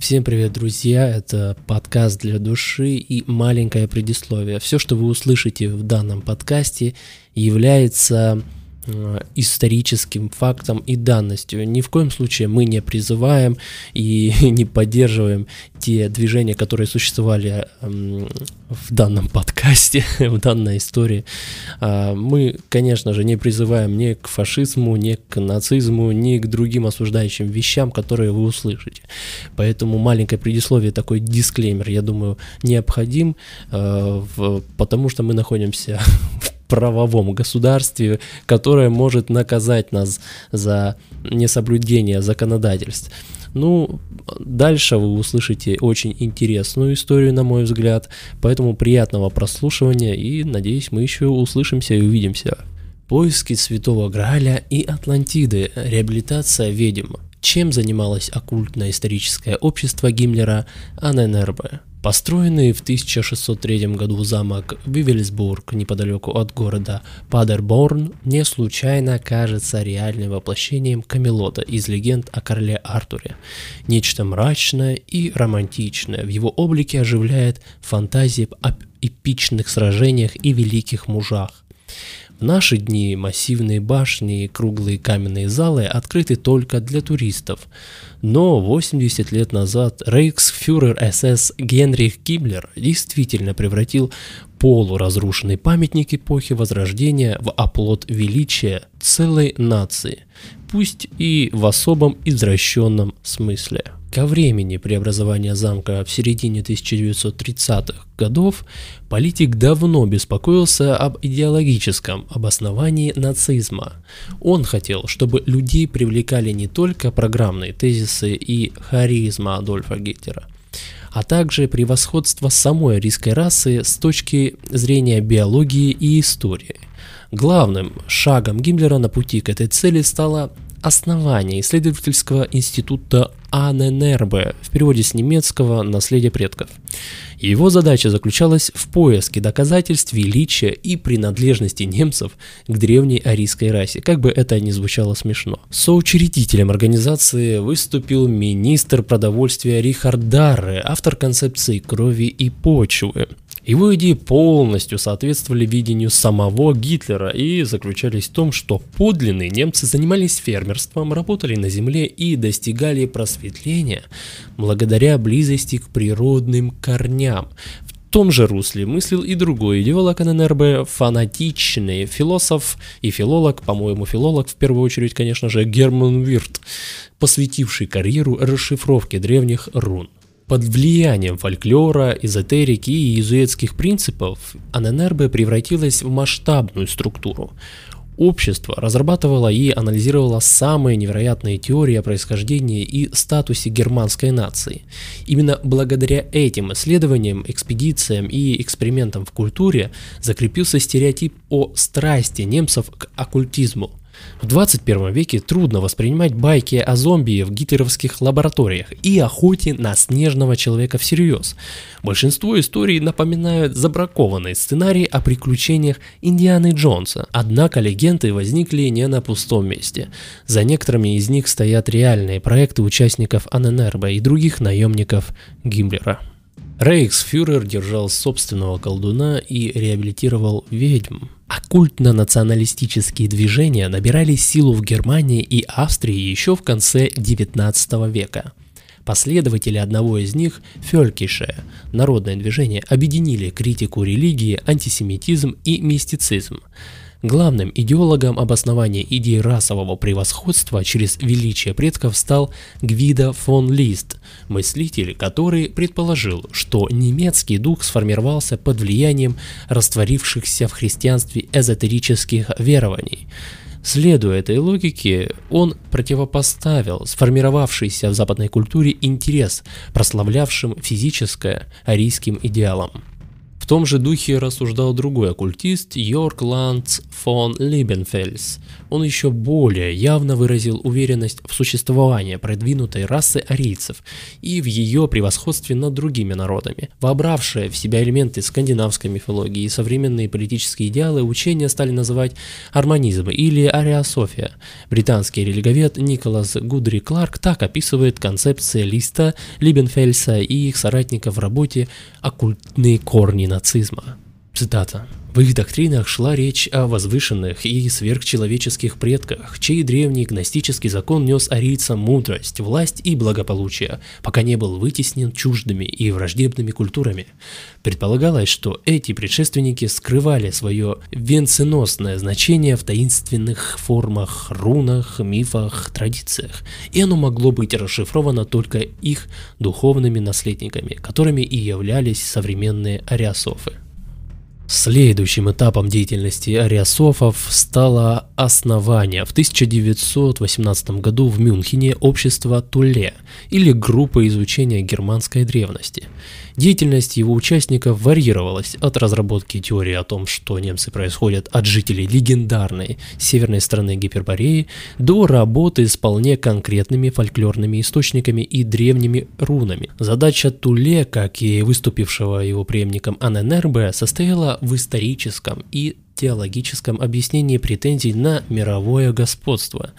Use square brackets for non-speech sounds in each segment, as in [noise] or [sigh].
Всем привет, друзья! Это подкаст для души и маленькое предисловие. Все, что вы услышите в данном подкасте, является Э, историческим фактом и данностью. Ни в коем случае мы не призываем и [laughs] не поддерживаем те движения, которые существовали в данном подкасте, [laughs] в данной истории. А, мы, конечно же, не призываем ни к фашизму, ни к нацизму, ни к другим осуждающим вещам, которые вы услышите. Поэтому маленькое предисловие, такой дисклеймер, я думаю, необходим, э, потому что мы находимся [laughs] в правовом государстве, которое может наказать нас за несоблюдение законодательств. Ну, дальше вы услышите очень интересную историю, на мой взгляд, поэтому приятного прослушивания и, надеюсь, мы еще услышимся и увидимся. Поиски Святого Граля и Атлантиды, реабилитация ведьм. Чем занималось оккультное историческое общество Гиммлера АННРБ? Построенный в 1603 году замок Вивельсбург неподалеку от города Падерборн не случайно кажется реальным воплощением Камелота из легенд о короле Артуре. Нечто мрачное и романтичное в его облике оживляет фантазии об эпичных сражениях и великих мужах. В наши дни массивные башни и круглые каменные залы открыты только для туристов. Но 80 лет назад рейхсфюрер СС Генрих Гиммлер действительно превратил полуразрушенный памятник эпохи Возрождения в оплот величия целой нации, пусть и в особом извращенном смысле. Ко времени преобразования замка в середине 1930-х годов политик давно беспокоился об идеологическом обосновании нацизма. Он хотел, чтобы людей привлекали не только программные тезисы и харизма Адольфа Гитлера, а также превосходство самой арийской расы с точки зрения биологии и истории. Главным шагом Гиммлера на пути к этой цели стало основание исследовательского института Аненербе, в переводе с немецкого «наследие предков». Его задача заключалась в поиске доказательств величия и принадлежности немцев к древней арийской расе, как бы это ни звучало смешно. Соучредителем организации выступил министр продовольствия Рихард Дарре, автор концепции крови и почвы. Его идеи полностью соответствовали видению самого Гитлера и заключались в том, что подлинные немцы занимались фермерством, работали на земле и достигали просветления благодаря близости к природным корням. В том же русле мыслил и другой идеолог ННРБ, фанатичный философ и филолог, по-моему, филолог в первую очередь, конечно же, Герман Вирт, посвятивший карьеру расшифровке древних рун. Под влиянием фольклора, эзотерики и иезуитских принципов АННРБ превратилась в масштабную структуру. Общество разрабатывало и анализировало самые невероятные теории о происхождении и статусе германской нации. Именно благодаря этим исследованиям, экспедициям и экспериментам в культуре закрепился стереотип о страсти немцев к оккультизму. В 21 веке трудно воспринимать байки о зомби в гитлеровских лабораториях и охоте на снежного человека всерьез. Большинство историй напоминают забракованные сценарии о приключениях Индианы Джонса. Однако легенды возникли не на пустом месте. За некоторыми из них стоят реальные проекты участников Аненербо и других наемников Гиммлера. Рейхсфюрер держал собственного колдуна и реабилитировал ведьм. Оккультно-националистические движения набирали силу в Германии и Австрии еще в конце XIX века. Последователи одного из них, Фелькише, народное движение, объединили критику религии, антисемитизм и мистицизм. Главным идеологом обоснования идеи расового превосходства через величие предков стал Гвида фон Лист, мыслитель, который предположил, что немецкий дух сформировался под влиянием растворившихся в христианстве эзотерических верований. Следуя этой логике, он противопоставил сформировавшийся в западной культуре интерес, прославлявшим физическое арийским идеалам том же духе рассуждал другой оккультист Йорк Ланц фон Либенфельс. Он еще более явно выразил уверенность в существовании продвинутой расы арийцев и в ее превосходстве над другими народами. Вобравшие в себя элементы скандинавской мифологии и современные политические идеалы, учения стали называть арманизм или ариософия. Британский религовед Николас Гудри Кларк так описывает концепции Листа, Либенфельса и их соратников в работе «Оккультные корни нацизма». Цитата. В их доктринах шла речь о возвышенных и сверхчеловеческих предках, чей древний гностический закон нес арийцам мудрость, власть и благополучие, пока не был вытеснен чуждыми и враждебными культурами. Предполагалось, что эти предшественники скрывали свое венценосное значение в таинственных формах, рунах, мифах, традициях, и оно могло быть расшифровано только их духовными наследниками, которыми и являлись современные ариасофы. Следующим этапом деятельности ариасофов стало основание. В 1918 году в Мюнхене общества Туле или группа изучения германской древности – Деятельность его участников варьировалась от разработки теории о том, что немцы происходят от жителей легендарной северной страны Гипербореи, до работы с вполне конкретными фольклорными источниками и древними рунами. Задача Туле, как и выступившего его преемником Аненербе, состояла в историческом и теологическом объяснении претензий на мировое господство.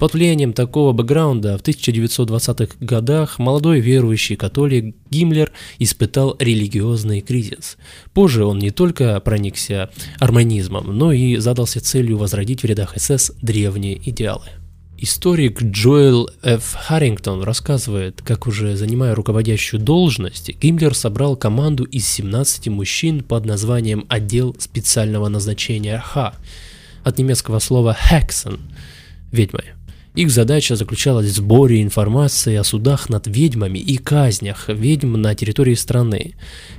Под влиянием такого бэкграунда в 1920-х годах молодой верующий католик Гиммлер испытал религиозный кризис. Позже он не только проникся арманизмом, но и задался целью возродить в рядах СС древние идеалы. Историк Джоэл Ф. Харрингтон рассказывает, как уже занимая руководящую должность, Гиммлер собрал команду из 17 мужчин под названием «Отдел специального назначения Х», от немецкого слова «Hexen» – «ведьмой». Их задача заключалась в сборе информации о судах над ведьмами и казнях ведьм на территории страны.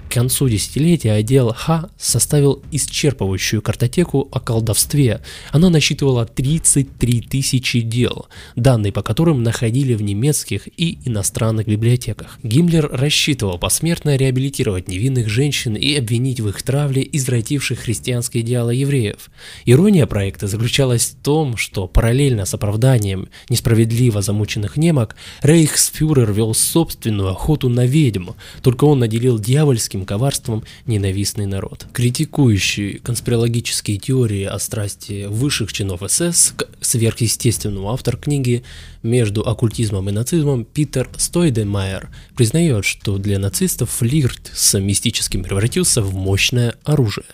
К концу десятилетия отдел Х составил исчерпывающую картотеку о колдовстве. Она насчитывала 33 тысячи дел, данные по которым находили в немецких и иностранных библиотеках. Гиммлер рассчитывал посмертно реабилитировать невинных женщин и обвинить в их травле извративших христианские идеалы евреев. Ирония проекта заключалась в том, что параллельно с оправданием несправедливо замученных немок, Рейхсфюрер вел собственную охоту на ведьм, только он наделил дьявольским политическим коварством ненавистный народ. Критикующий конспирологические теории о страсти высших чинов СС к сверхъестественному автор книги между оккультизмом и нацизмом Питер Стойдемайер признает, что для нацистов флирт с мистическим превратился в мощное оружие.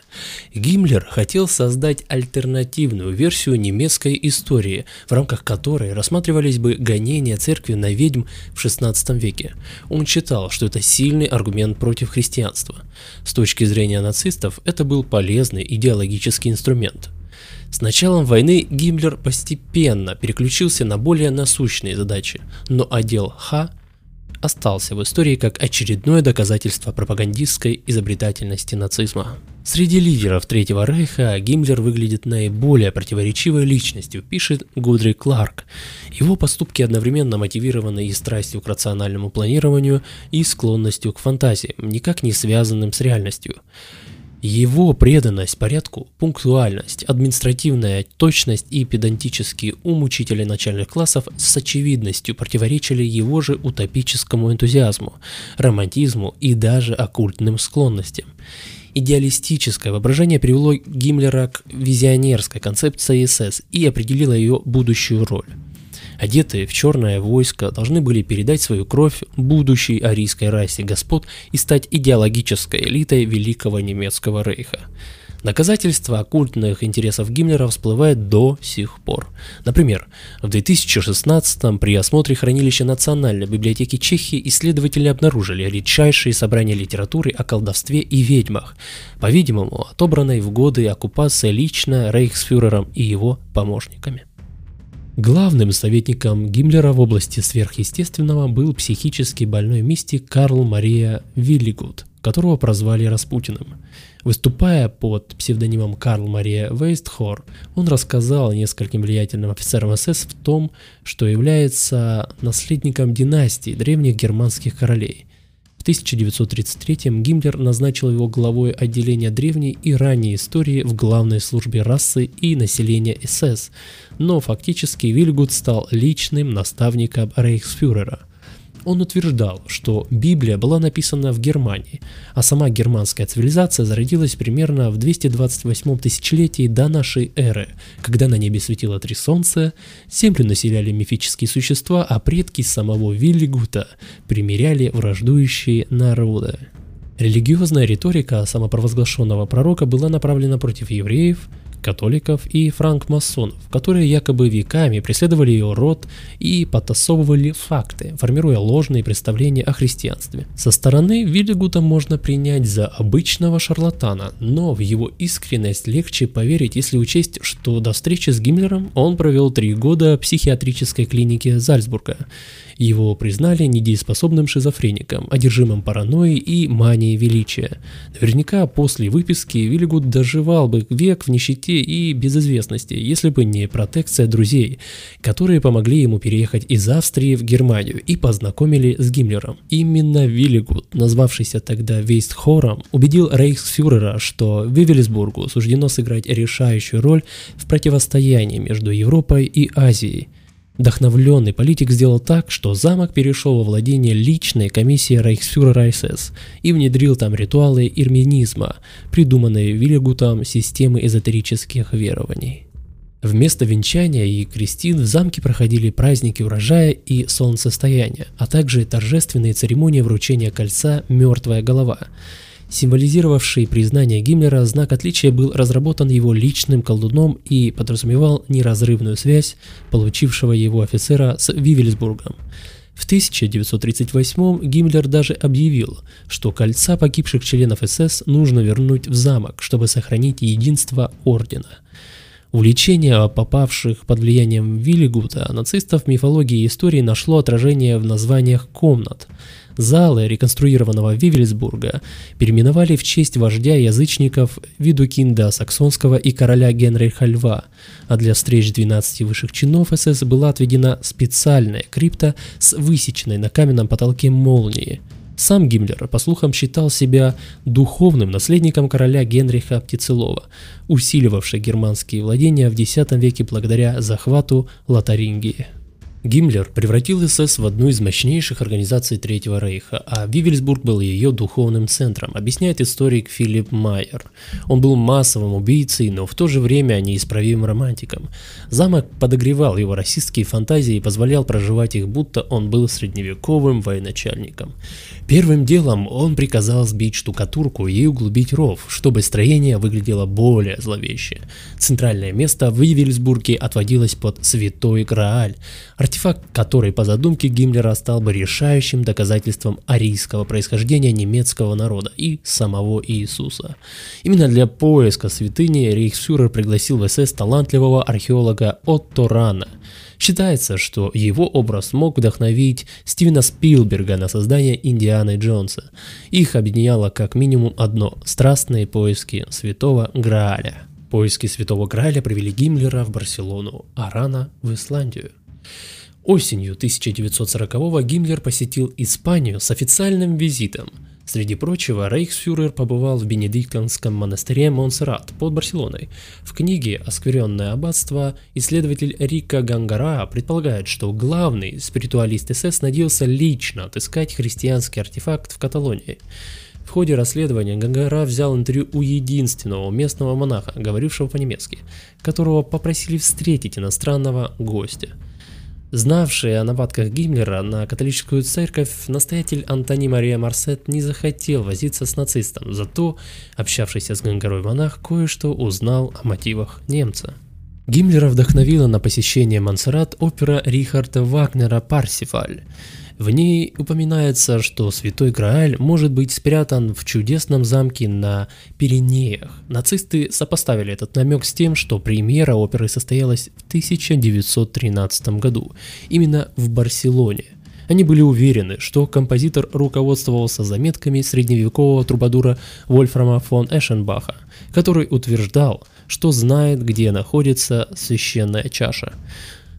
Гиммлер хотел создать альтернативную версию немецкой истории, в рамках которой рассматривались бы гонения церкви на ведьм в XVI веке. Он считал, что это сильный аргумент против христианства. С точки зрения нацистов это был полезный идеологический инструмент. С началом войны Гиммлер постепенно переключился на более насущные задачи, но отдел Х остался в истории как очередное доказательство пропагандистской изобретательности нацизма. Среди лидеров Третьего Рейха Гиммлер выглядит наиболее противоречивой личностью, пишет Гудри Кларк. Его поступки одновременно мотивированы и страстью к рациональному планированию, и склонностью к фантазиям, никак не связанным с реальностью. Его преданность порядку, пунктуальность, административная точность и педантический ум учителей начальных классов с очевидностью противоречили его же утопическому энтузиазму, романтизму и даже оккультным склонностям. Идеалистическое воображение привело Гиммлера к визионерской концепции СС и определило ее будущую роль одетые в черное войско, должны были передать свою кровь будущей арийской расе господ и стать идеологической элитой Великого Немецкого Рейха. Доказательства оккультных интересов Гиммлера всплывают до сих пор. Например, в 2016 при осмотре хранилища Национальной библиотеки Чехии исследователи обнаружили редчайшие собрания литературы о колдовстве и ведьмах, по-видимому, отобранной в годы оккупации лично рейхсфюрером и его помощниками. Главным советником Гиммлера в области сверхъестественного был психически больной мистик Карл Мария Виллигуд, которого прозвали Распутиным. Выступая под псевдонимом Карл Мария Вейстхор, он рассказал нескольким влиятельным офицерам СС в том, что является наследником династии древних германских королей – 1933 Гиммлер назначил его главой отделения древней и ранней истории в главной службе расы и населения СС, но фактически Вильгут стал личным наставником рейхсфюрера – он утверждал, что Библия была написана в Германии, а сама германская цивилизация зародилась примерно в 228 тысячелетии до нашей эры, когда на небе светило три солнца, землю населяли мифические существа, а предки самого Виллигута примиряли враждующие народы. Религиозная риторика самопровозглашенного пророка была направлена против евреев, католиков и франкмасонов, которые якобы веками преследовали ее род и потасовывали факты, формируя ложные представления о христианстве. Со стороны Виллигута можно принять за обычного шарлатана, но в его искренность легче поверить, если учесть, что до встречи с Гиммлером он провел три года в психиатрической клинике Зальцбурга. Его признали недееспособным шизофреником, одержимым паранойей и манией величия. Наверняка после выписки Виллигуд доживал бы век в нищете и безызвестности, если бы не протекция друзей, которые помогли ему переехать из Австрии в Германию и познакомили с Гиммлером. Именно Виллигуд, назвавшийся тогда Вейстхором, убедил рейхсфюрера, что Вивелисбургу суждено сыграть решающую роль в противостоянии между Европой и Азией. Вдохновленный политик сделал так, что замок перешел во владение личной комиссии рейхсфюрера СС и внедрил там ритуалы ирменизма, придуманные Вильгутом системы эзотерических верований. Вместо венчания и крестин в замке проходили праздники урожая и солнцестояния, а также торжественные церемонии вручения кольца «Мертвая голова», Символизировавший признание Гиммлера, знак отличия был разработан его личным колдуном и подразумевал неразрывную связь получившего его офицера с Вивельсбургом. В 1938 Гиммлер даже объявил, что кольца погибших членов СС нужно вернуть в замок, чтобы сохранить единство ордена. Увлечение попавших под влиянием Виллигута нацистов в мифологии и истории нашло отражение в названиях комнат – Залы реконструированного Вивельсбурга переименовали в честь вождя язычников Видукинда Саксонского и короля Генриха Льва, а для встреч 12 высших чинов СС была отведена специальная крипта с высеченной на каменном потолке молнией. Сам Гиммлер, по слухам, считал себя духовным наследником короля Генриха Птицелова, усиливавшего германские владения в X веке благодаря захвату Лотарингии. Гиммлер превратил СС в одну из мощнейших организаций Третьего Рейха, а Вивельсбург был ее духовным центром, объясняет историк Филипп Майер. Он был массовым убийцей, но в то же время неисправимым романтиком. Замок подогревал его расистские фантазии и позволял проживать их, будто он был средневековым военачальником. Первым делом он приказал сбить штукатурку и углубить ров, чтобы строение выглядело более зловеще. Центральное место в Вивельсбурге отводилось под Святой Грааль, артефакт, который по задумке Гиммлера стал бы решающим доказательством арийского происхождения немецкого народа и самого Иисуса. Именно для поиска святыни рейхсфюрер пригласил в СС талантливого археолога Отто Рана. Считается, что его образ мог вдохновить Стивена Спилберга на создание Индианы Джонса. Их объединяло как минимум одно – страстные поиски святого Грааля. Поиски святого Граля привели Гиммлера в Барселону, а Рана в Исландию. Осенью 1940-го Гиммлер посетил Испанию с официальным визитом. Среди прочего, рейхсфюрер побывал в Бенедиктинском монастыре Монсеррат под Барселоной. В книге «Оскверенное аббатство» исследователь Рика Гангара предполагает, что главный спиритуалист СС надеялся лично отыскать христианский артефакт в Каталонии. В ходе расследования Гангара взял интервью у единственного местного монаха, говорившего по-немецки, которого попросили встретить иностранного гостя – Знавший о нападках Гиммлера на католическую церковь, настоятель Антони Мария Марсет не захотел возиться с нацистом, зато общавшийся с Гангарой монах кое-что узнал о мотивах немца. Гиммлера вдохновила на посещение Монсеррат опера Рихарда Вагнера «Парсифаль», в ней упоминается, что Святой Грааль может быть спрятан в чудесном замке на Пиренеях. Нацисты сопоставили этот намек с тем, что премьера оперы состоялась в 1913 году, именно в Барселоне. Они были уверены, что композитор руководствовался заметками средневекового трубадура Вольфрама фон Эшенбаха, который утверждал, что знает, где находится священная чаша.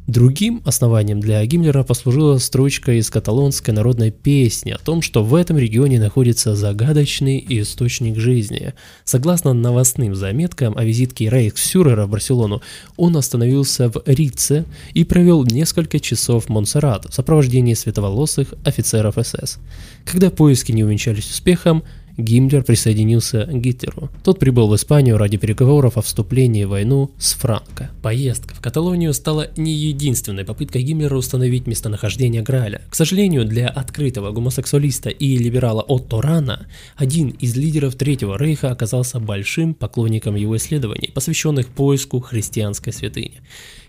Другим основанием для Гиммлера послужила строчка из каталонской народной песни о том, что в этом регионе находится загадочный источник жизни. Согласно новостным заметкам о визитке Рейхсфюрера в Барселону, он остановился в Рице и провел несколько часов в Монсеррат в сопровождении световолосых офицеров СС. Когда поиски не увенчались успехом, Гиммлер присоединился к Гитлеру. Тот прибыл в Испанию ради переговоров о вступлении в войну с Франко. Поездка в Каталонию стала не единственной попыткой Гиммлера установить местонахождение Граля. К сожалению, для открытого гомосексуалиста и либерала Отто Рана, один из лидеров Третьего Рейха оказался большим поклонником его исследований, посвященных поиску христианской святыни.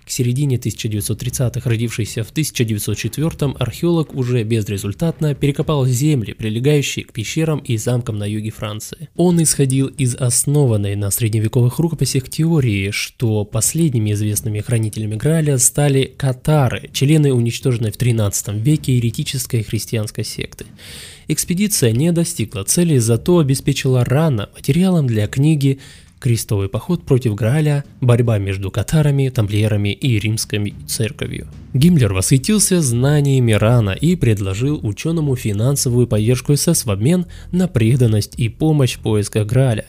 К середине 1930-х родившийся в 1904-м археолог уже безрезультатно перекопал земли, прилегающие к пещерам и замкам на юге Франции. Он исходил из основанной на средневековых рукописях теории, что последними известными хранителями Граля стали катары, члены уничтоженной в 13 веке еретической христианской секты. Экспедиция не достигла цели, зато обеспечила рано материалом для книги крестовый поход против Граля, борьба между катарами, тамплиерами и римской церковью. Гиммлер восхитился знаниями Рана и предложил ученому финансовую поддержку СС в обмен на преданность и помощь в поисках Граля.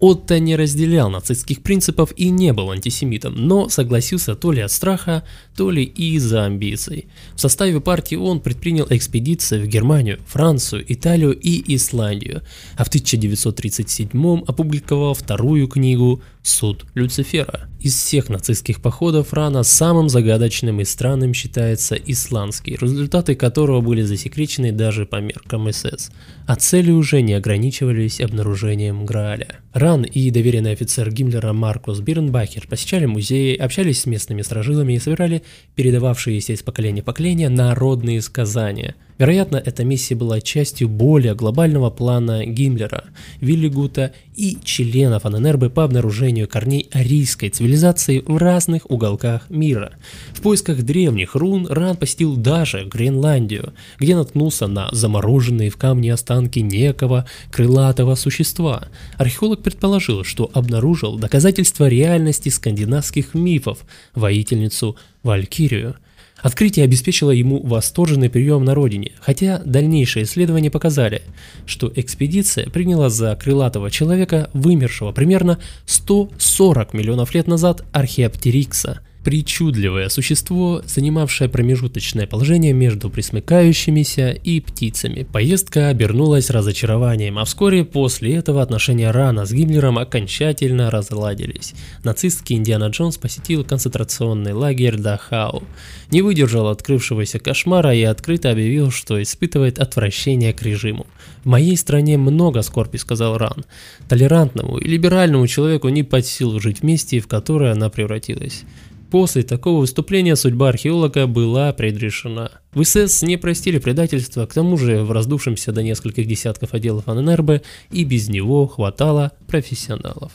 Отто не разделял нацистских принципов и не был антисемитом, но согласился то ли от страха, то ли из-за амбиций. В составе партии он предпринял экспедиции в Германию, Францию, Италию и Исландию, а в 1937 опубликовал вторую книгу «Суд Люцифера». Из всех нацистских походов Рана самым загадочным и странным считается исландский, результаты которого были засекречены даже по меркам СС, а цели уже не ограничивались обнаружением Грааля. Ран и доверенный офицер Гиммлера Маркус Бирнбахер посещали музеи, общались с местными сторожилами и собирали передававшиеся из поколения в поколение народные сказания. Вероятно, эта миссия была частью более глобального плана Гиммлера, Виллигута и членов АННРБ по обнаружению корней арийской цивилизации в разных уголках мира. В поисках древних рун Ран посетил даже Гренландию, где наткнулся на замороженные в камне останки некого крылатого существа. Археолог предположил, что обнаружил доказательства реальности скандинавских мифов, воительницу Валькирию. Открытие обеспечило ему восторженный прием на родине, хотя дальнейшие исследования показали, что экспедиция приняла за крылатого человека, вымершего примерно 140 миллионов лет назад археоптерикса – причудливое существо, занимавшее промежуточное положение между присмыкающимися и птицами. Поездка обернулась разочарованием, а вскоре после этого отношения Рана с Гиммлером окончательно разладились. Нацистский Индиана Джонс посетил концентрационный лагерь Дахау, не выдержал открывшегося кошмара и открыто объявил, что испытывает отвращение к режиму. «В моей стране много скорби», — сказал Ран. Толерантному и либеральному человеку не под силу жить в месте, в которое она превратилась. После такого выступления судьба археолога была предрешена. В СС не простили предательства, к тому же в раздувшемся до нескольких десятков отделов АННРБ и без него хватало профессионалов.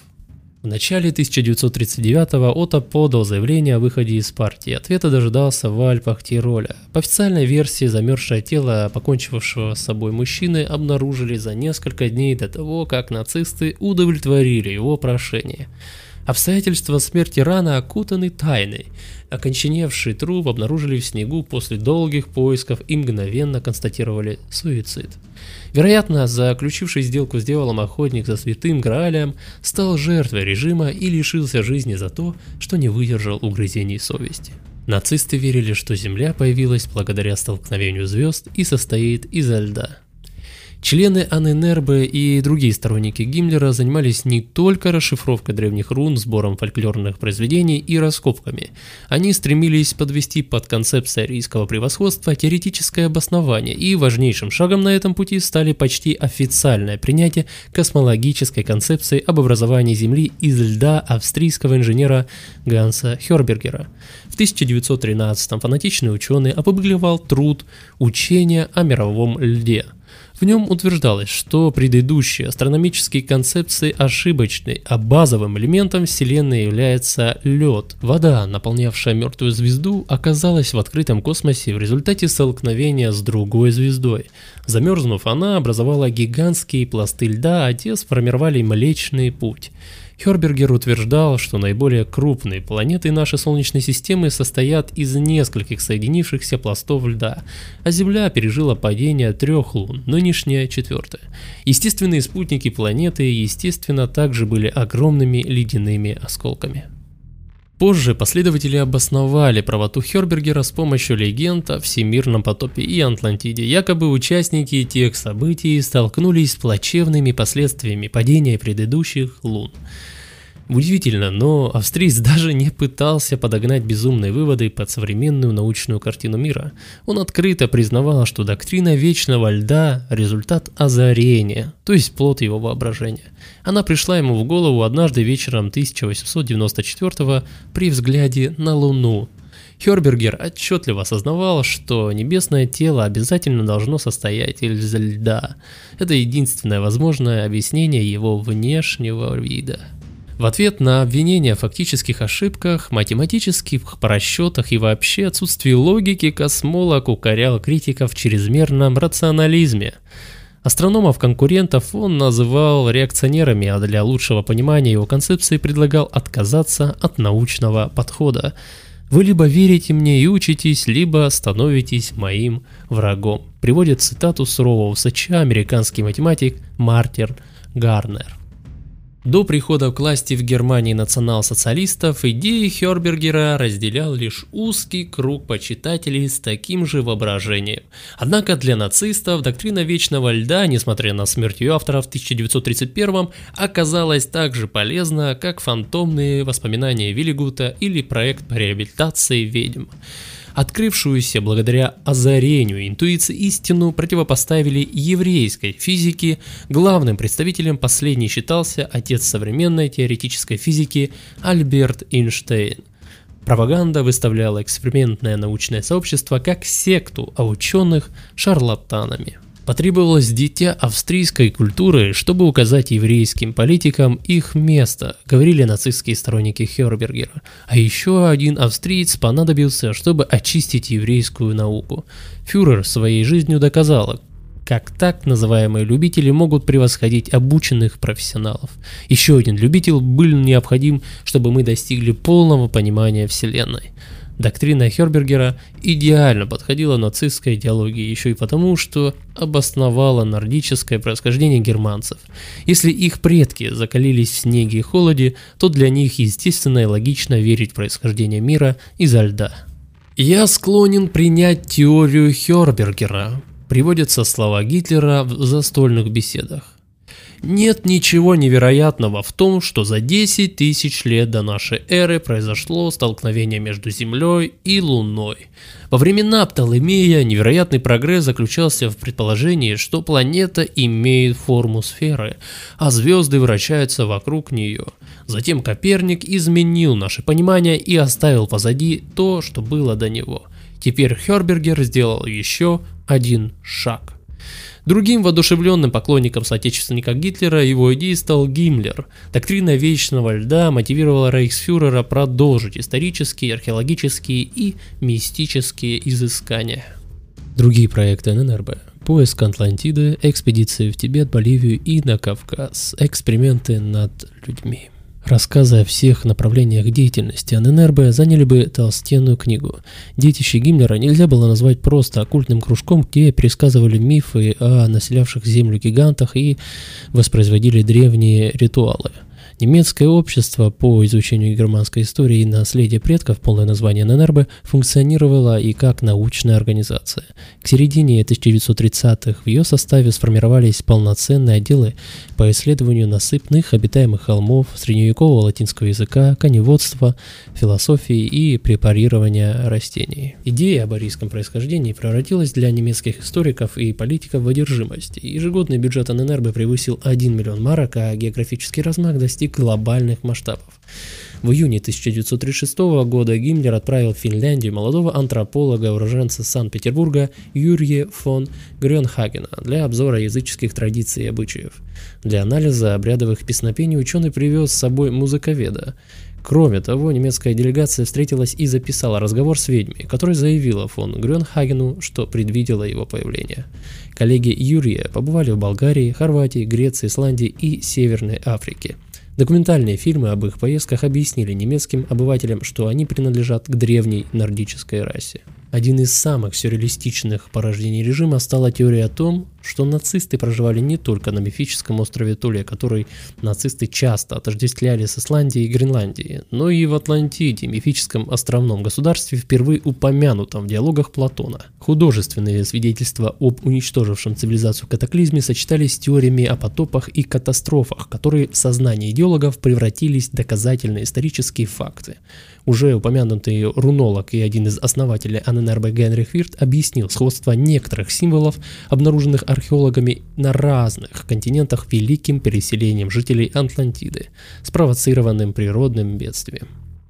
В начале 1939-го Отто подал заявление о выходе из партии. Ответа дожидался в Альпах Тироля. По официальной версии, замерзшее тело покончившего с собой мужчины обнаружили за несколько дней до того, как нацисты удовлетворили его прошение. Обстоятельства смерти рана окутаны тайной. Оконченевший труп обнаружили в снегу после долгих поисков и мгновенно констатировали суицид. Вероятно, заключивший сделку с дьяволом охотник за святым Граалем стал жертвой режима и лишился жизни за то, что не выдержал угрызений совести. Нацисты верили, что Земля появилась благодаря столкновению звезд и состоит изо льда. Члены АННРБ и другие сторонники Гиммлера занимались не только расшифровкой древних рун, сбором фольклорных произведений и раскопками. Они стремились подвести под концепцией арийского превосходства теоретическое обоснование, и важнейшим шагом на этом пути стали почти официальное принятие космологической концепции об образовании Земли из льда австрийского инженера Ганса Хербергера. В 1913 фанатичный ученый опубликовал труд «Учение о мировом льде», В нем утверждалось, что предыдущие астрономические концепции ошибочны, а базовым элементом Вселенной является лед. Вода, наполнявшая мертвую звезду, оказалась в открытом космосе в результате столкновения с другой звездой. Замерзнув, она образовала гигантские пласты льда, а те сформировали Млечный Путь. Хербергер утверждал, что наиболее крупные планеты нашей Солнечной системы состоят из нескольких соединившихся пластов льда, а Земля пережила падение трех лун, нынешняя четвертая. Естественные спутники планеты, естественно, также были огромными ледяными осколками. Позже последователи обосновали правоту Хербергера с помощью легенд о Всемирном потопе и Атлантиде. Якобы участники тех событий столкнулись с плачевными последствиями падения предыдущих лун. Удивительно, но австриец [laughs] даже не пытался подогнать безумные выводы под современную научную картину мира. Он открыто признавал, что доктрина вечного льда – результат озарения, то есть плод его воображения. Она пришла ему в голову однажды вечером 1894 при взгляде на Луну, Хербергер отчетливо осознавал, что небесное тело обязательно должно состоять из льда. Это единственное возможное объяснение его внешнего вида. В ответ на обвинения в фактических ошибках, математических просчетах и вообще отсутствии логики, космолог укорял критиков в чрезмерном рационализме. Астрономов-конкурентов он называл реакционерами, а для лучшего понимания его концепции предлагал отказаться от научного подхода. Вы либо верите мне и учитесь, либо становитесь моим врагом. Приводит цитату сурового сыча американский математик Мартин Гарнер. До прихода к власти в Германии национал-социалистов идеи Хербергера разделял лишь узкий круг почитателей с таким же воображением. Однако для нацистов доктрина Вечного Льда, несмотря на смерть ее автора в 1931 оказалась так же полезна, как фантомные воспоминания Виллигута или проект по реабилитации ведьм открывшуюся благодаря озарению интуиции истину противопоставили еврейской физике, главным представителем последней считался отец современной теоретической физики Альберт Эйнштейн. Пропаганда выставляла экспериментное научное сообщество как секту, а ученых – шарлатанами. Потребовалось дитя австрийской культуры, чтобы указать еврейским политикам их место, говорили нацистские сторонники Хербергера. А еще один австриец понадобился, чтобы очистить еврейскую науку. Фюрер своей жизнью доказал, как так называемые любители могут превосходить обученных профессионалов. Еще один любитель был необходим, чтобы мы достигли полного понимания Вселенной. Доктрина Хербергера идеально подходила нацистской идеологии еще и потому, что обосновала нордическое происхождение германцев. Если их предки закалились в снеге и холоде, то для них естественно и логично верить в происхождение мира изо льда. Я склонен принять теорию Хербергера, приводятся слова Гитлера в застольных беседах. Нет ничего невероятного в том, что за 10 тысяч лет до нашей эры произошло столкновение между Землей и Луной. Во времена Птолемея невероятный прогресс заключался в предположении, что планета имеет форму сферы, а звезды вращаются вокруг нее. Затем Коперник изменил наше понимание и оставил позади то, что было до него. Теперь Хербергер сделал еще один шаг. Другим воодушевленным поклонником соотечественника Гитлера его идеей стал Гиммлер. Доктрина вечного льда мотивировала рейхсфюрера продолжить исторические, археологические и мистические изыскания. Другие проекты ННРБ поиск Атлантиды, экспедиции в Тибет, Боливию и на Кавказ, эксперименты над людьми. Рассказы о всех направлениях деятельности ННРБ заняли бы толстенную книгу. Детище Гиммлера нельзя было назвать просто оккультным кружком, где пересказывали мифы о населявших Землю гигантах и воспроизводили древние ритуалы – Немецкое общество по изучению германской истории и наследия предков, полное название ННРБ, функционировало и как научная организация. К середине 1930-х в ее составе сформировались полноценные отделы по исследованию насыпных обитаемых холмов, средневекового латинского языка, коневодства, философии и препарирования растений. Идея об арийском происхождении превратилась для немецких историков и политиков в одержимость. Ежегодный бюджет ННРБ превысил 1 миллион марок, а географический размах достиг глобальных масштабов. В июне 1936 года Гиммлер отправил в Финляндию молодого антрополога-уроженца Санкт-Петербурга Юрия фон Грёнхагена для обзора языческих традиций и обычаев. Для анализа обрядовых песнопений ученый привез с собой музыковеда. Кроме того, немецкая делегация встретилась и записала разговор с ведьмой, которая заявила фон Грёнхагену, что предвидела его появление. Коллеги Юрия побывали в Болгарии, Хорватии, Греции, Исландии и Северной Африке – Документальные фильмы об их поездках объяснили немецким обывателям, что они принадлежат к древней нордической расе. Один из самых сюрреалистичных порождений режима стала теория о том, что нацисты проживали не только на мифическом острове Туле, который нацисты часто отождествляли с Исландией и Гренландией, но и в Атлантиде, мифическом островном государстве, впервые упомянутом в диалогах Платона. Художественные свидетельства об уничтожившем цивилизацию катаклизме сочетались с теориями о потопах и катастрофах, которые в сознании идеологов превратились в доказательные исторические факты. Уже упомянутый рунолог и один из основателей АННРБ Генрих Вирт объяснил сходство некоторых символов, обнаруженных археологами на разных континентах великим переселением жителей Атлантиды, спровоцированным природным бедствием.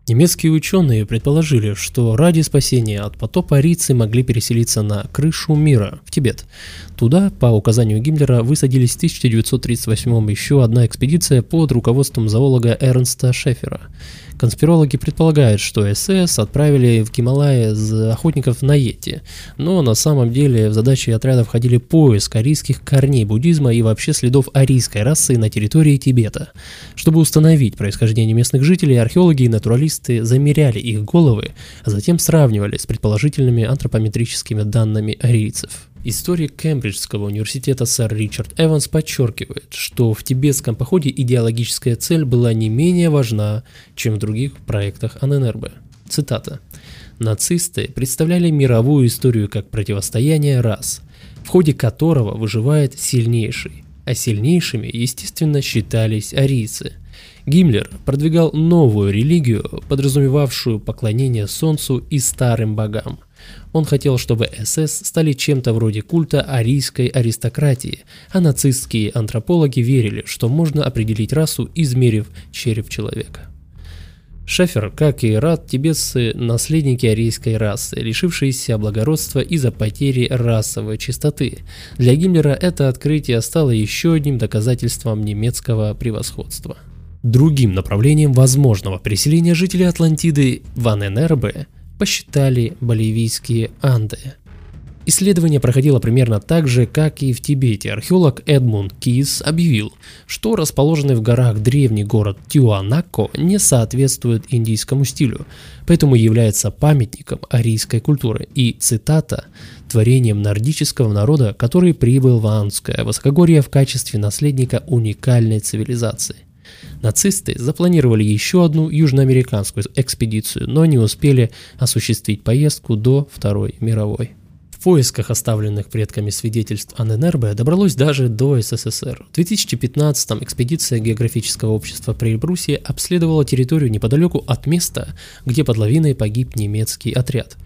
Немецкие ученые предположили, что ради спасения от потопа арийцы могли переселиться на крышу мира, в Тибет. Туда, по указанию Гиммлера, высадились в 1938 еще одна экспедиция под руководством зоолога Эрнста Шефера. Конспирологи предполагают, что СС отправили в Гималайи охотников на Йети, но на самом деле в задачи отряда входили поиск арийских корней буддизма и вообще следов арийской расы на территории Тибета. Чтобы установить происхождение местных жителей, археологи и натуралисты замеряли их головы, а затем сравнивали с предположительными антропометрическими данными арийцев. Историк Кембриджского университета сэр Ричард Эванс подчеркивает, что в тибетском походе идеологическая цель была не менее важна, чем в других проектах АННРБ. Цитата. «Нацисты представляли мировую историю как противостояние рас, в ходе которого выживает сильнейший, а сильнейшими, естественно, считались арийцы. Гиммлер продвигал новую религию, подразумевавшую поклонение солнцу и старым богам – он хотел, чтобы СС стали чем-то вроде культа арийской аристократии, а нацистские антропологи верили, что можно определить расу, измерив череп человека. Шефер, как и Рад, тибетцы – наследники арийской расы, лишившиеся благородства из-за потери расовой чистоты. Для Гиммлера это открытие стало еще одним доказательством немецкого превосходства. Другим направлением возможного переселения жителей Атлантиды в АННРБ – посчитали боливийские Анды. Исследование проходило примерно так же, как и в Тибете. Археолог Эдмунд Кис объявил, что расположенный в горах древний город Тюанако не соответствует индийскому стилю, поэтому является памятником арийской культуры и, цитата, творением нордического народа, который прибыл в Андское высокогорье в качестве наследника уникальной цивилизации. Нацисты запланировали еще одну южноамериканскую экспедицию, но не успели осуществить поездку до Второй мировой. В поисках оставленных предками свидетельств АННРБ добралось даже до СССР. В 2015-м экспедиция географического общества при Эльбрусе обследовала территорию неподалеку от места, где под лавиной погиб немецкий отряд.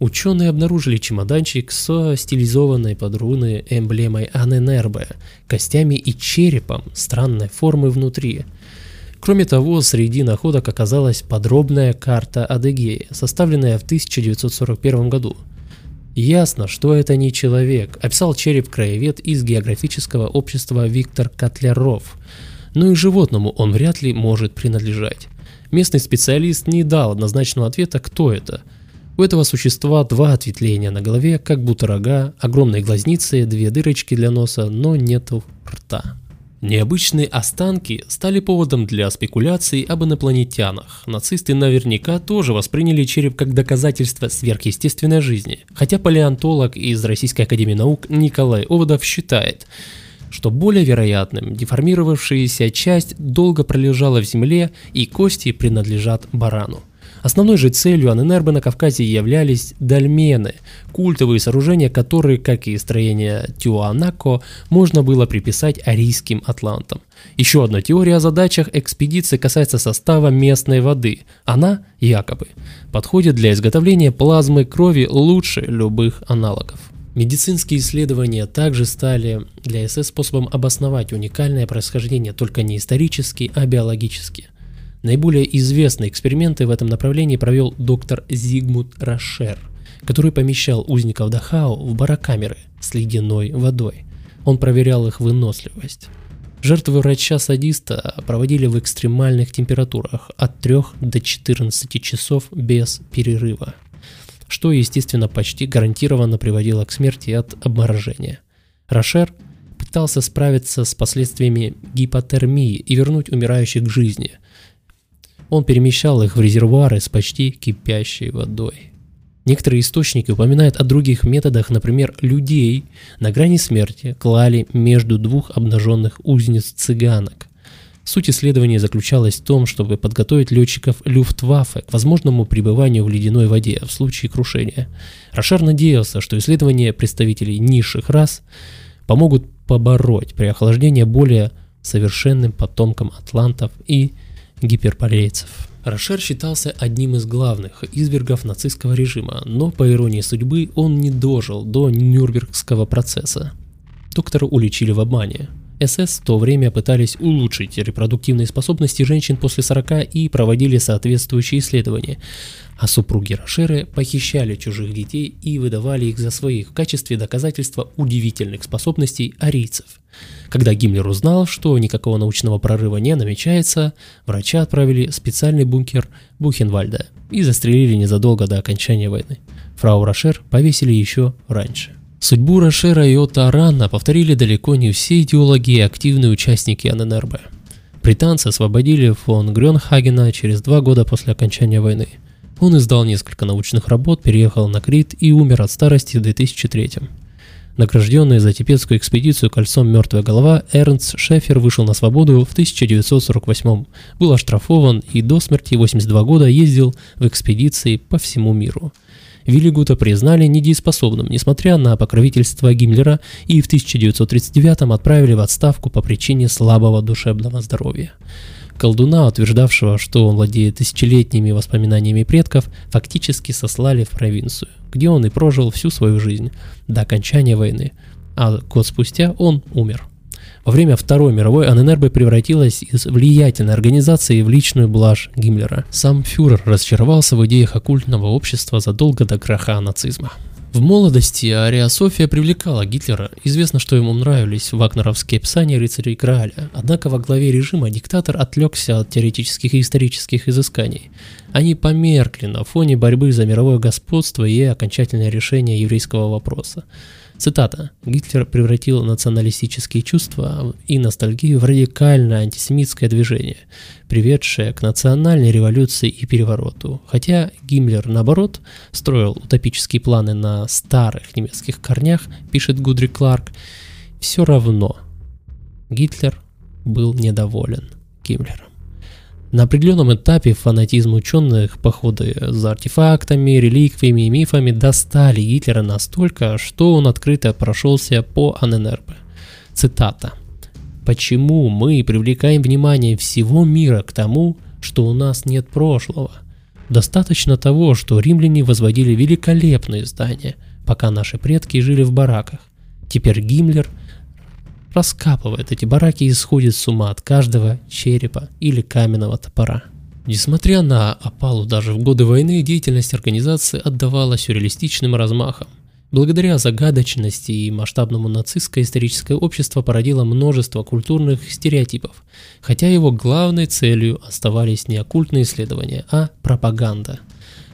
Ученые обнаружили чемоданчик со стилизованной под руны эмблемой АННРБ, костями и черепом странной формы внутри – Кроме того, среди находок оказалась подробная карта Адыгеи, составленная в 1941 году. Ясно, что это не человек, описал череп-краевед из географического общества Виктор Котляров. Но и животному он вряд ли может принадлежать. Местный специалист не дал однозначного ответа, кто это. У этого существа два ответвления на голове, как будто рога, огромные глазницы, две дырочки для носа, но нету рта. Необычные останки стали поводом для спекуляций об инопланетянах. Нацисты наверняка тоже восприняли череп как доказательство сверхъестественной жизни. Хотя палеонтолог из Российской Академии Наук Николай Оводов считает, что более вероятным деформировавшаяся часть долго пролежала в земле и кости принадлежат барану. Основной же целью Аненербе на Кавказе являлись дольмены, культовые сооружения, которые, как и строение Тюанако, можно было приписать арийским атлантам. Еще одна теория о задачах экспедиции касается состава местной воды. Она, якобы, подходит для изготовления плазмы крови лучше любых аналогов. Медицинские исследования также стали для СС способом обосновать уникальное происхождение только не исторически, а биологически. Наиболее известные эксперименты в этом направлении провел доктор Зигмунд Рашер, который помещал узников Дахау в барокамеры с ледяной водой. Он проверял их выносливость. Жертвы врача-садиста проводили в экстремальных температурах от 3 до 14 часов без перерыва, что, естественно, почти гарантированно приводило к смерти от обморожения. Рошер пытался справиться с последствиями гипотермии и вернуть умирающих к жизни. Он перемещал их в резервуары с почти кипящей водой. Некоторые источники упоминают о других методах, например, людей на грани смерти клали между двух обнаженных узниц цыганок. Суть исследования заключалась в том, чтобы подготовить летчиков Люфтваффе к возможному пребыванию в ледяной воде в случае крушения. Рошар надеялся, что исследования представителей низших рас помогут побороть при охлаждении более совершенным потомкам атлантов и гиперборейцев. Рошер считался одним из главных извергов нацистского режима, но по иронии судьбы он не дожил до Нюрнбергского процесса. Доктора уличили в обмане. СС в то время пытались улучшить репродуктивные способности женщин после 40 и проводили соответствующие исследования, а супруги Рошеры похищали чужих детей и выдавали их за своих в качестве доказательства удивительных способностей арийцев. Когда Гиммлер узнал, что никакого научного прорыва не намечается, врача отправили в специальный бункер Бухенвальда и застрелили незадолго до окончания войны. Фрау Рошер повесили еще раньше. Судьбу Рошера и Отто Аранна повторили далеко не все идеологи и активные участники ННРБ. Британцы освободили фон Грёнхагена через два года после окончания войны. Он издал несколько научных работ, переехал на Крит и умер от старости в 2003 Награжденный за тибетскую экспедицию кольцом «Мертвая голова» Эрнст Шефер вышел на свободу в 1948 был оштрафован и до смерти 82 года ездил в экспедиции по всему миру. Виллигута признали недееспособным, несмотря на покровительство Гиммлера, и в 1939 отправили в отставку по причине слабого душевного здоровья. Колдуна, утверждавшего, что он владеет тысячелетними воспоминаниями предков, фактически сослали в провинцию, где он и прожил всю свою жизнь, до окончания войны, а год спустя он умер. Во время Второй мировой АННРБ превратилась из влиятельной организации в личную блажь Гиммлера. Сам фюрер разочаровался в идеях оккультного общества задолго до краха нацизма. В молодости Ария София привлекала Гитлера. Известно, что ему нравились вагнеровские описания рыцарей Грааля. Однако во главе режима диктатор отвлекся от теоретических и исторических изысканий. Они померкли на фоне борьбы за мировое господство и окончательное решение еврейского вопроса. Цитата. «Гитлер превратил националистические чувства и ностальгию в радикальное антисемитское движение, приведшее к национальной революции и перевороту. Хотя Гиммлер, наоборот, строил утопические планы на старых немецких корнях, пишет Гудри Кларк, все равно Гитлер был недоволен Гиммлером. На определенном этапе фанатизм ученых, походы за артефактами, реликвиями и мифами достали Гитлера настолько, что он открыто прошелся по АННРБ. Цитата. «Почему мы привлекаем внимание всего мира к тому, что у нас нет прошлого? Достаточно того, что римляне возводили великолепные здания, пока наши предки жили в бараках. Теперь Гиммлер – раскапывает эти бараки и сходит с ума от каждого черепа или каменного топора. Несмотря на опалу даже в годы войны, деятельность организации отдавала сюрреалистичным размахом. Благодаря загадочности и масштабному нацистское историческое общество породило множество культурных стереотипов, хотя его главной целью оставались не оккультные исследования, а пропаганда –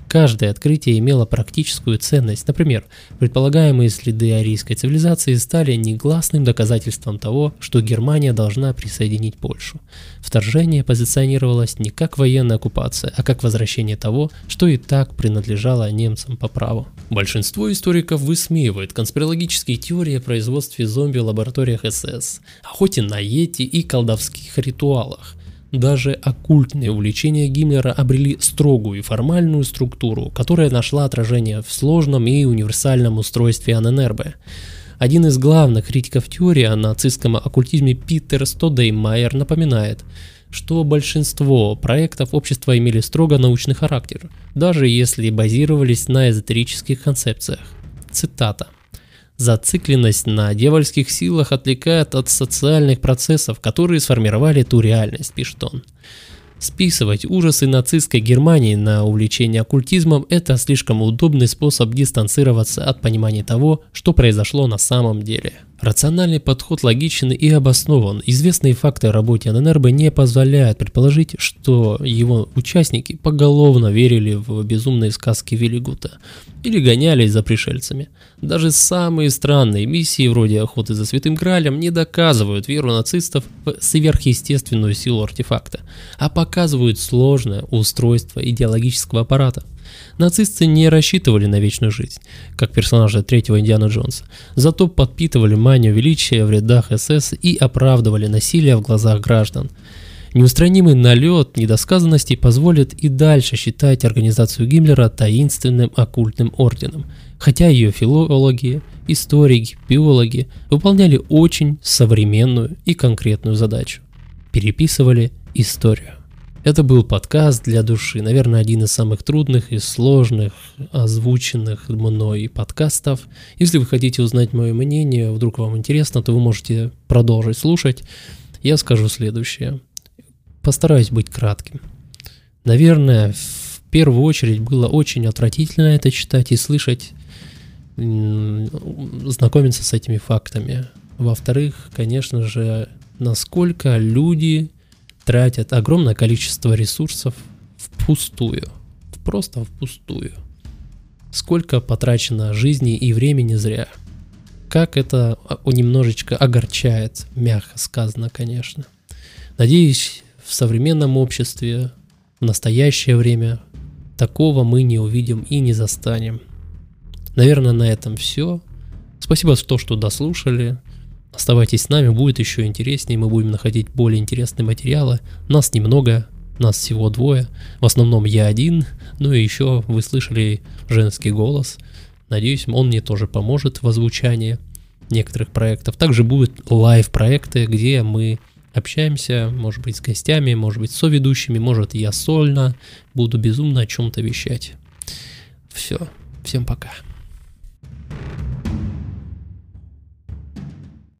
Каждое открытие имело практическую ценность. Например, предполагаемые следы арийской цивилизации стали негласным доказательством того, что Германия должна присоединить Польшу. Вторжение позиционировалось не как военная оккупация, а как возвращение того, что и так принадлежало немцам по праву. Большинство историков высмеивает конспирологические теории о производстве зомби в лабораториях СС, охоте на йети и колдовских ритуалах. Даже оккультные увлечения Гиммлера обрели строгую и формальную структуру, которая нашла отражение в сложном и универсальном устройстве АННРБ. Один из главных критиков теории о нацистском оккультизме Питер Стодеймайер напоминает, что большинство проектов общества имели строго научный характер, даже если базировались на эзотерических концепциях. Цитата. Зацикленность на дьявольских силах отвлекает от социальных процессов, которые сформировали ту реальность, пишет он. Списывать ужасы нацистской Германии на увлечение оккультизмом – это слишком удобный способ дистанцироваться от понимания того, что произошло на самом деле. Рациональный подход логичен и обоснован. Известные факты о работе ННРБ не позволяют предположить, что его участники поголовно верили в безумные сказки Виллигута или гонялись за пришельцами. Даже самые странные миссии, вроде охоты за Святым Гралем, не доказывают веру нацистов в сверхъестественную силу артефакта, а показывают сложное устройство идеологического аппарата – Нацисты не рассчитывали на вечную жизнь, как персонажи третьего Индиана Джонса, зато подпитывали манию величия в рядах СС и оправдывали насилие в глазах граждан. Неустранимый налет недосказанностей позволит и дальше считать организацию Гиммлера таинственным оккультным орденом, хотя ее филологи, историки, биологи выполняли очень современную и конкретную задачу – переписывали историю. Это был подкаст для души, наверное, один из самых трудных и сложных озвученных мной подкастов. Если вы хотите узнать мое мнение, вдруг вам интересно, то вы можете продолжить слушать. Я скажу следующее. Постараюсь быть кратким. Наверное, в первую очередь было очень отвратительно это читать и слышать, знакомиться с этими фактами. Во-вторых, конечно же, насколько люди тратят огромное количество ресурсов впустую, просто впустую. Сколько потрачено жизни и времени зря. Как это а, немножечко огорчает, мягко сказано, конечно. Надеюсь, в современном обществе, в настоящее время, такого мы не увидим и не застанем. Наверное, на этом все. Спасибо за то, что дослушали. Оставайтесь с нами, будет еще интереснее, мы будем находить более интересные материалы. Нас немного, нас всего двое. В основном я один, ну и еще вы слышали женский голос. Надеюсь, он мне тоже поможет в озвучании некоторых проектов. Также будут лайв-проекты, где мы общаемся, может быть, с гостями, может быть, со ведущими, может, я сольно буду безумно о чем-то вещать. Все, всем пока.